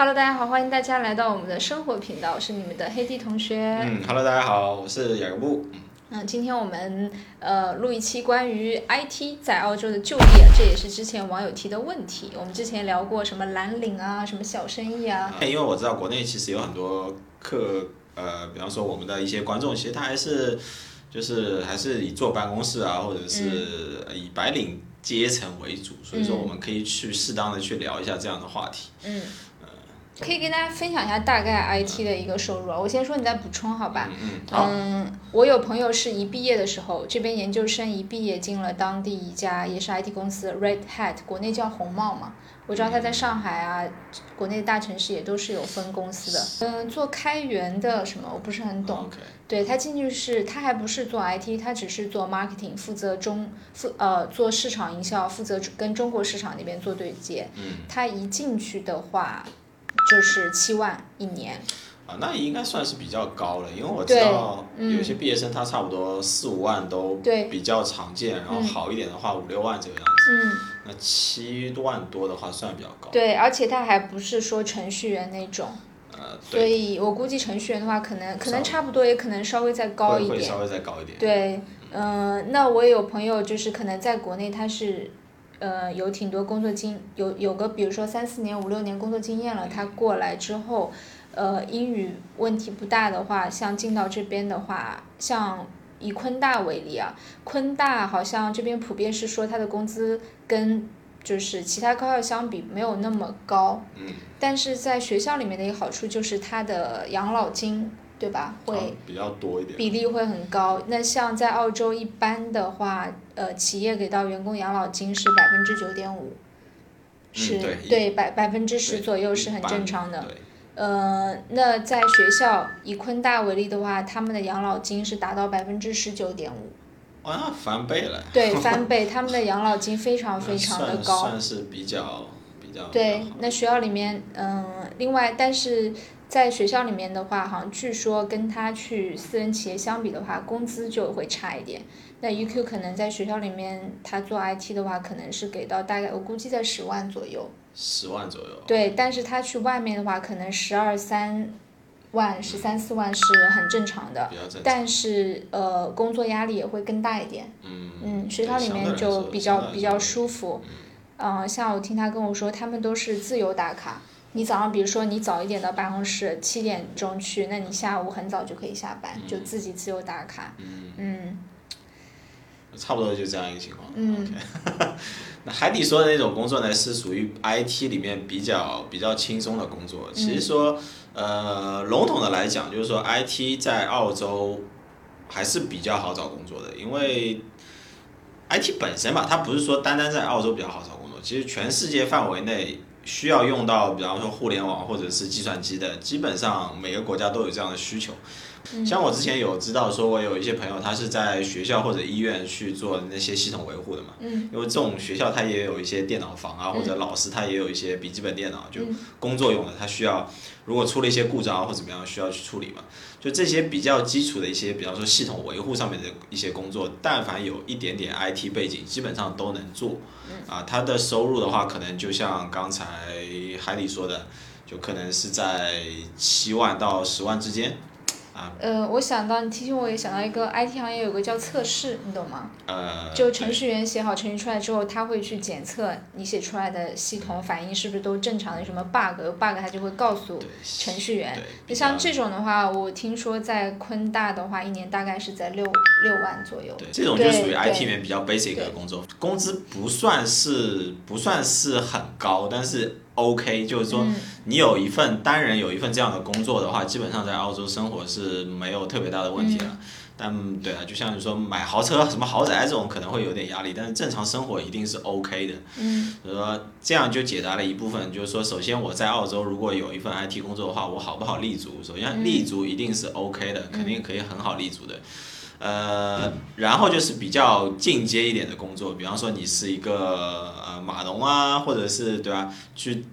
Hello，大家好，欢迎大家来到我们的生活频道，我是你们的黑弟同学。嗯，Hello，大家好，我是雅各布。嗯，今天我们呃录一期关于 IT 在澳洲的就业，这也是之前网友提的问题。我们之前聊过什么蓝领啊，什么小生意啊。因为我知道国内其实有很多客，呃，比方说我们的一些观众，其实他还是就是还是以坐办公室啊，或者是以白领阶层为主，所以说我们可以去适当的去聊一下这样的话题。嗯。可以跟大家分享一下大概 IT 的一个收入啊，我先说，你再补充好吧？嗯嗯，我有朋友是一毕业的时候，这边研究生一毕业进了当地一家也是 IT 公司 Red Hat，国内叫红帽嘛。我知道他在上海啊，国内大城市也都是有分公司的。嗯，做开源的什么我不是很懂。对他进去是，他还不是做 IT，他只是做 marketing，负责中负呃做市场营销，负责跟中国市场那边做对接。嗯。他一进去的话。就是七万一年，啊，那应该算是比较高了，因为我知道有些毕业生他差不多四五万都比较常见，然后好一点的话五六万这个样子。嗯，那七万多的话算比较高。对，而且他还不是说程序员那种，呃，所以我估计程序员的话可能可能差不多，也可能稍微再高一点。稍微再高一点。对，嗯，那我也有朋友就是可能在国内他是。呃，有挺多工作经有有个，比如说三四年、五六年工作经验了，他过来之后，呃，英语问题不大的话，像进到这边的话，像以昆大为例啊，昆大好像这边普遍是说他的工资跟就是其他高校相比没有那么高，嗯，但是在学校里面的一个好处就是他的养老金。对吧？会比较多一点，比例会很高。那像在澳洲一般的话，呃，企业给到员工养老金是百分之九点五，是对百百分之十左右是很正常的。呃，那在学校以昆大为例的话，他们的养老金是达到百分之十九点五。哇，翻倍了。对，翻倍，他们的养老金非常非常的高。算是比较比较。对，那学校里面，嗯，另外，但是。在学校里面的话，好像据说跟他去私人企业相比的话，工资就会差一点。那 UQ 可能在学校里面，他做 IT 的话，可能是给到大概我估计在十万左右。十万左右。对，但是他去外面的话，可能十二三万、十三四万是很正常的。但是呃，工作压力也会更大一点。嗯。嗯，学校里面就比较比较舒服。嗯。像我听他跟我说，他们都是自由打卡。你早上，比如说你早一点到办公室，七点钟去，那你下午很早就可以下班，就自己自由打卡。嗯。嗯。差不多就这样一个情况。嗯。那海底说的那种工作呢，是属于 IT 里面比较比较轻松的工作。其实说，呃，笼统的来讲，就是说 IT 在澳洲还是比较好找工作的，因为 IT 本身吧，它不是说单单在澳洲比较好找工作，其实全世界范围内。需要用到，比方说互联网或者是计算机的，基本上每个国家都有这样的需求。像我之前有知道，说我有一些朋友，他是在学校或者医院去做那些系统维护的嘛。因为这种学校它也有一些电脑房啊，或者老师他也有一些笔记本电脑，就工作用的，他需要如果出了一些故障或怎么样，需要去处理嘛。就这些比较基础的一些，比方说系统维护上面的一些工作，但凡有一点点 IT 背景，基本上都能做。啊，他的收入的话，可能就像刚才海里说的，就可能是在七万到十万之间。呃，我想到你提醒我也想到一个 IT 行业有个叫测试，你懂吗？呃，就程序员写好程序出来之后，他会去检测你写出来的系统反应是不是都正常的，有什么 bug，有 bug 他就会告诉程序员。你像这种的话，我听说在昆大的话，一年大概是在六六万左右。对，这种就属于 IT 里面比较 basic 的工作，工资不算是不算是很高，但是。O.K. 就是说，你有一份单人有一份这样的工作的话，基本上在澳洲生活是没有特别大的问题了。但对啊，就像你说买豪车、什么豪宅这种可能会有点压力，但是正常生活一定是 O.K. 的。嗯。所以说这样就解答了一部分，就是说，首先我在澳洲如果有一份 I.T. 工作的话，我好不好立足？首先立足一定是 O.K. 的，肯定可以很好立足的。呃，然后就是比较进阶一点的工作，比方说你是一个呃码农啊，或者是对吧？去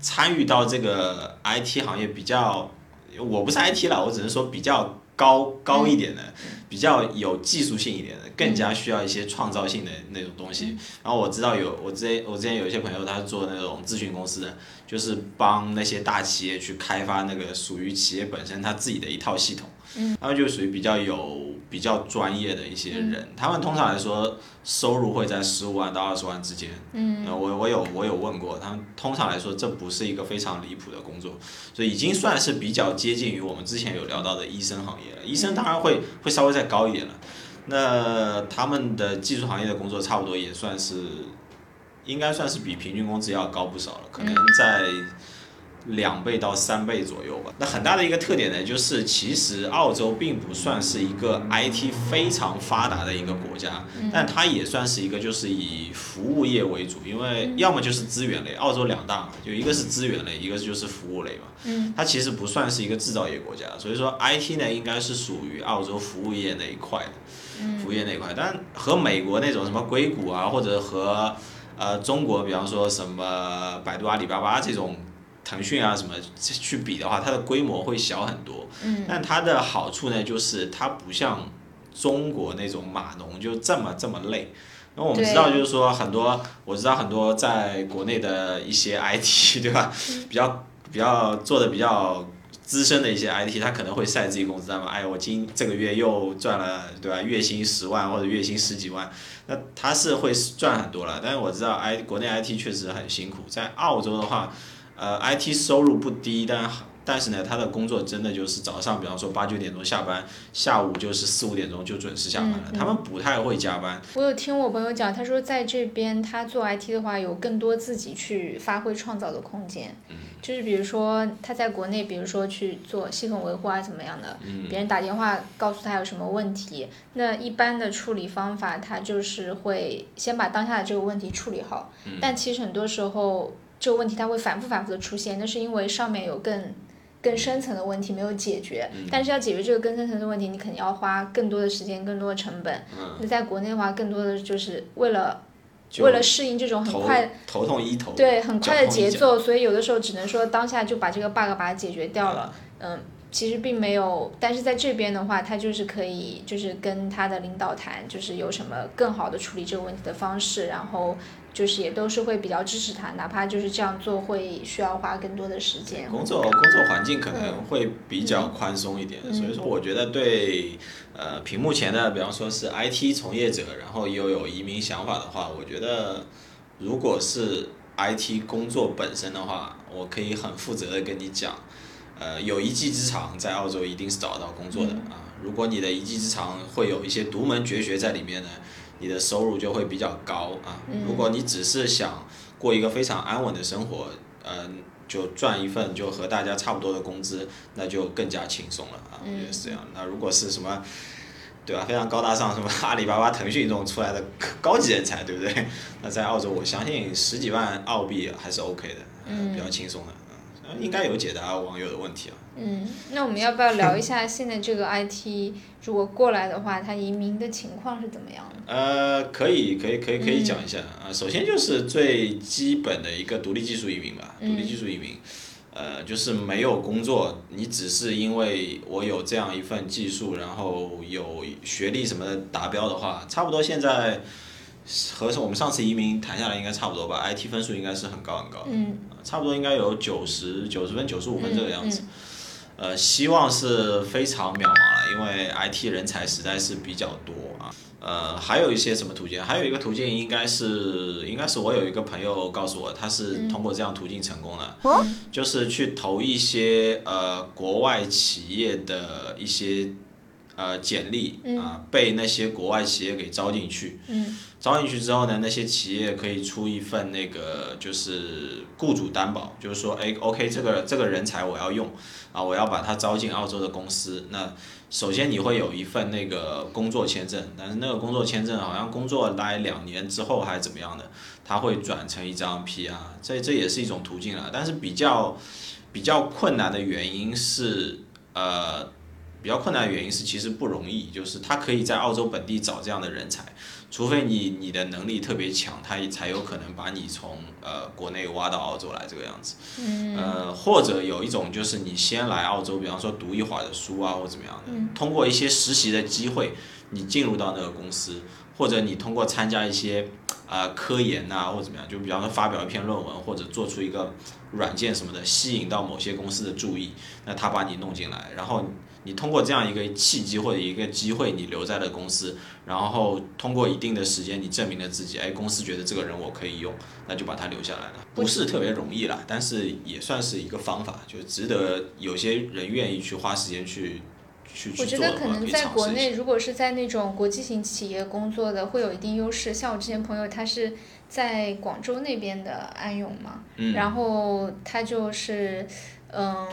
参与到这个 IT 行业比较，我不是 IT 了，我只能说比较高高一点的，比较有技术性一点的，更加需要一些创造性的那种东西。然后我知道有我之前我之前有一些朋友，他是做那种咨询公司的，就是帮那些大企业去开发那个属于企业本身他自己的一套系统。他们就属于比较有比较专业的一些人，他们通常来说收入会在十五万到二十万之间。嗯，我我有我有问过，他们通常来说这不是一个非常离谱的工作，所以已经算是比较接近于我们之前有聊到的医生行业了。医生当然会会稍微再高一点了，那他们的技术行业的工作差不多也算是，应该算是比平均工资要高不少了，可能在。两倍到三倍左右吧。那很大的一个特点呢，就是其实澳洲并不算是一个 IT 非常发达的一个国家，但它也算是一个就是以服务业为主，因为要么就是资源类，澳洲两大嘛，就一个是资源类，一个就是服务类嘛。它其实不算是一个制造业国家，所以说 IT 呢应该是属于澳洲服务业那一块的，服务业那一块。但和美国那种什么硅谷啊，或者和呃中国，比方说什么百度、阿里巴巴这种。腾讯啊什么去比的话，它的规模会小很多。嗯。但它的好处呢，就是它不像中国那种码农就这么这么累。因为我们知道，就是说很多，我知道很多在国内的一些 IT，对吧？比较比较做的比较资深的一些 IT，他可能会晒自己工资单嘛。哎，我今这个月又赚了，对吧？月薪十万或者月薪十几万，那他是会赚很多了。但是我知道，I 国内 IT 确实很辛苦，在澳洲的话。呃，IT 收入不低，但但是呢，他的工作真的就是早上，比方说八九点钟下班，下午就是四五点钟就准时下班了。他们不太会加班。我有听我朋友讲，他说在这边他做 IT 的话，有更多自己去发挥创造的空间。嗯。就是比如说他在国内，比如说去做系统维护啊，怎么样的？嗯。别人打电话告诉他有什么问题，那一般的处理方法，他就是会先把当下的这个问题处理好。嗯。但其实很多时候。这个问题它会反复反复的出现，那是因为上面有更更深层的问题没有解决。但是要解决这个更深层的问题，你肯定要花更多的时间、更多的成本。那在国内的话，更多的就是为了为了适应这种很快头痛医头对很快的节奏，所以有的时候只能说当下就把这个 bug 把它解决掉了。嗯，其实并没有，但是在这边的话，他就是可以就是跟他的领导谈，就是有什么更好的处理这个问题的方式，然后。就是也都是会比较支持他，哪怕就是这样做会需要花更多的时间。工作工作环境可能会比较宽松一点，所以说我觉得对呃屏幕前的，比方说是 IT 从业者，然后又有移民想法的话，我觉得如果是 IT 工作本身的话，我可以很负责的跟你讲，呃有一技之长在澳洲一定是找得到工作的啊。如果你的一技之长会有一些独门绝学在里面呢？你的收入就会比较高啊！如果你只是想过一个非常安稳的生活，嗯，就赚一份就和大家差不多的工资，那就更加轻松了啊！我觉得是这样。那如果是什么，对吧？非常高大上，什么 阿里巴巴、腾讯这种出来的高级人才，对不对？那在澳洲，我相信十几万澳币还是 OK 的，嗯比较轻松的。应该有解答网友的问题啊。嗯，那我们要不要聊一下现在这个 IT 如果过来的话，他移民的情况是怎么样的？呃，可以，可以，可以，可以讲一下啊。首先就是最基本的一个独立技术移民吧，独立技术移民，呃，就是没有工作，你只是因为我有这样一份技术，然后有学历什么的达标的话，差不多现在。和我们上次移民谈下来应该差不多吧，IT 分数应该是很高很高，差不多应该有九十九十分九十五分这个样子，呃，希望是非常渺茫了，因为 IT 人才实在是比较多啊，呃，还有一些什么途径？还有一个途径应该是应该是我有一个朋友告诉我，他是通过这样途径成功的，就是去投一些呃国外企业的一些。呃，简历啊，被那些国外企业给招进去，招进去之后呢，那些企业可以出一份那个就是雇主担保，就是说，哎，OK，这个这个人才我要用，啊，我要把他招进澳洲的公司。那首先你会有一份那个工作签证，但是那个工作签证好像工作来两年之后还是怎么样的，他会转成一张 PR，这这也是一种途径了。但是比较比较困难的原因是，呃。比较困难的原因是其实不容易，就是他可以在澳洲本地找这样的人才，除非你你的能力特别强，他才有可能把你从呃国内挖到澳洲来这个样子。嗯呃，或者有一种就是你先来澳洲，比方说读一会儿的书啊，或怎么样的，嗯通过一些实习的机会，你进入到那个公司，或者你通过参加一些呃科研呐、或者怎么样，就比方说发表一篇论文，或者做出一个软件什么的，吸引到某些公司的注意，那他把你弄进来，然后你通过这样一个契机或者一个机会，你留在了公司，然后通过一定的时间，你证明了自己，哎，公司觉得这个人我可以用，那就把他留下来了。不是特别容易啦，但是也算是一个方法，就值得有些人愿意去花时间去我觉得可能在国内，如果是在那种国际型企业工作的，会有一定优势。像我之前朋友，他是在广州那边的安永嘛，嗯。然后他就是，嗯，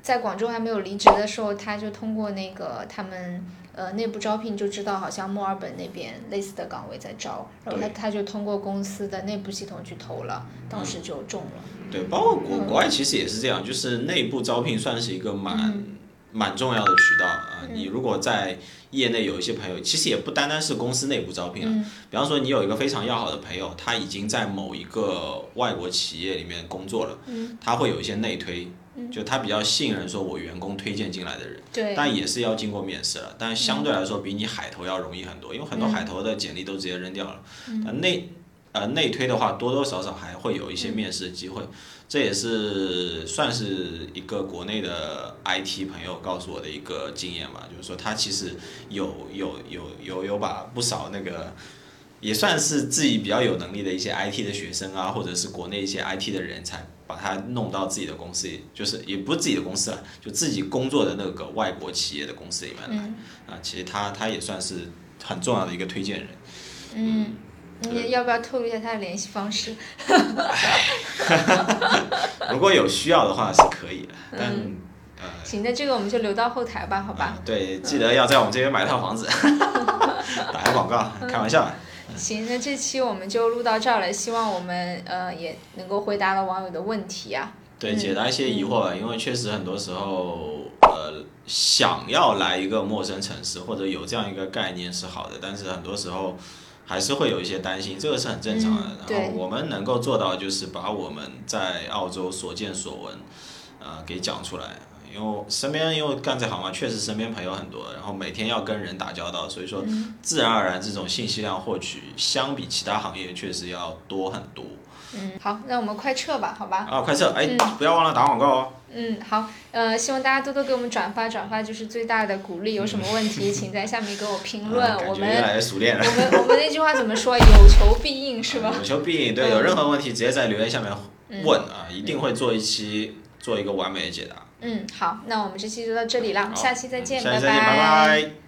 在广州还没有离职的时候，他就通过那个他们呃内部招聘就知道，好像墨尔本那边类似的岗位在招，然后他他就通过公司的内部系统去投了，当时就中了。对，包括国嗯。国外其实也是这样，就是内部招聘算是一个蛮、嗯蛮重要的渠道啊。你如果在业内有一些朋友，其实也不单单是公司内部招聘啊。嗯比方说，你有一个非常要好的朋友，他已经在某一个外国企业里面工作了，嗯他会有一些内推，就他比较信任说我员工推荐进来的人。对，但也是要经过面试了，但相对来说比你海投要容易很多，因为很多嗯海投的简历都直接扔掉了。那内呃内推的话，多多少少还会有一些面试的机会，这也是算是一个国内的 IT 朋友告诉我的一个经验吧，就是说他其实有有有有有把不少那个。也算是自己比较有能力的一些 IT 的学生啊，或者是国内一些 IT 的人才，把他弄到自己的公司里，就是也不是自己的公司了，就自己工作的那个外国企业的公司里面来。嗯啊，其实他他也算是很重要的一个推荐人。嗯，你要不要透露一下他的联系方式？如果有需要的话是可以的，但、嗯呃，行，那这个我们就留到后台吧，好吧？啊对，记得要在我们这边买套房子，打个广告，开玩笑的。行，那这期我们就录到这儿了，希望我们呃也能够回答了网友的问题啊。对，嗯解答一些疑惑吧，因为确实很多时候，呃，想要来一个陌生城市或者有这样一个概念是好的，但是很多时候还是会有一些担心，这个是很正常的。嗯然后我们能够做到就是把我们在澳洲所见所闻，呃，给讲出来。因为身边因为干这行嘛，确实身边朋友很多，然后每天要跟人打交道，所以说嗯自然而然这种信息量获取相比其他行业确实要多很多。嗯，好，那我们快撤吧，好吧？啊，快撤！哎，嗯不要忘了打广告哦。嗯，好，呃，希望大家多多给我们转发，转发就是最大的鼓励。有什么问题，请在下面给我 评论。啊我们越来越熟练了。我们 我们那句话怎么说？有求必应，是吧？有求必应，对，嗯有任何问题直接在留言下面问啊，一定会做一期做一个完美的解答。嗯，好，那我们这期就到这里了，下期再见，下期再见，拜拜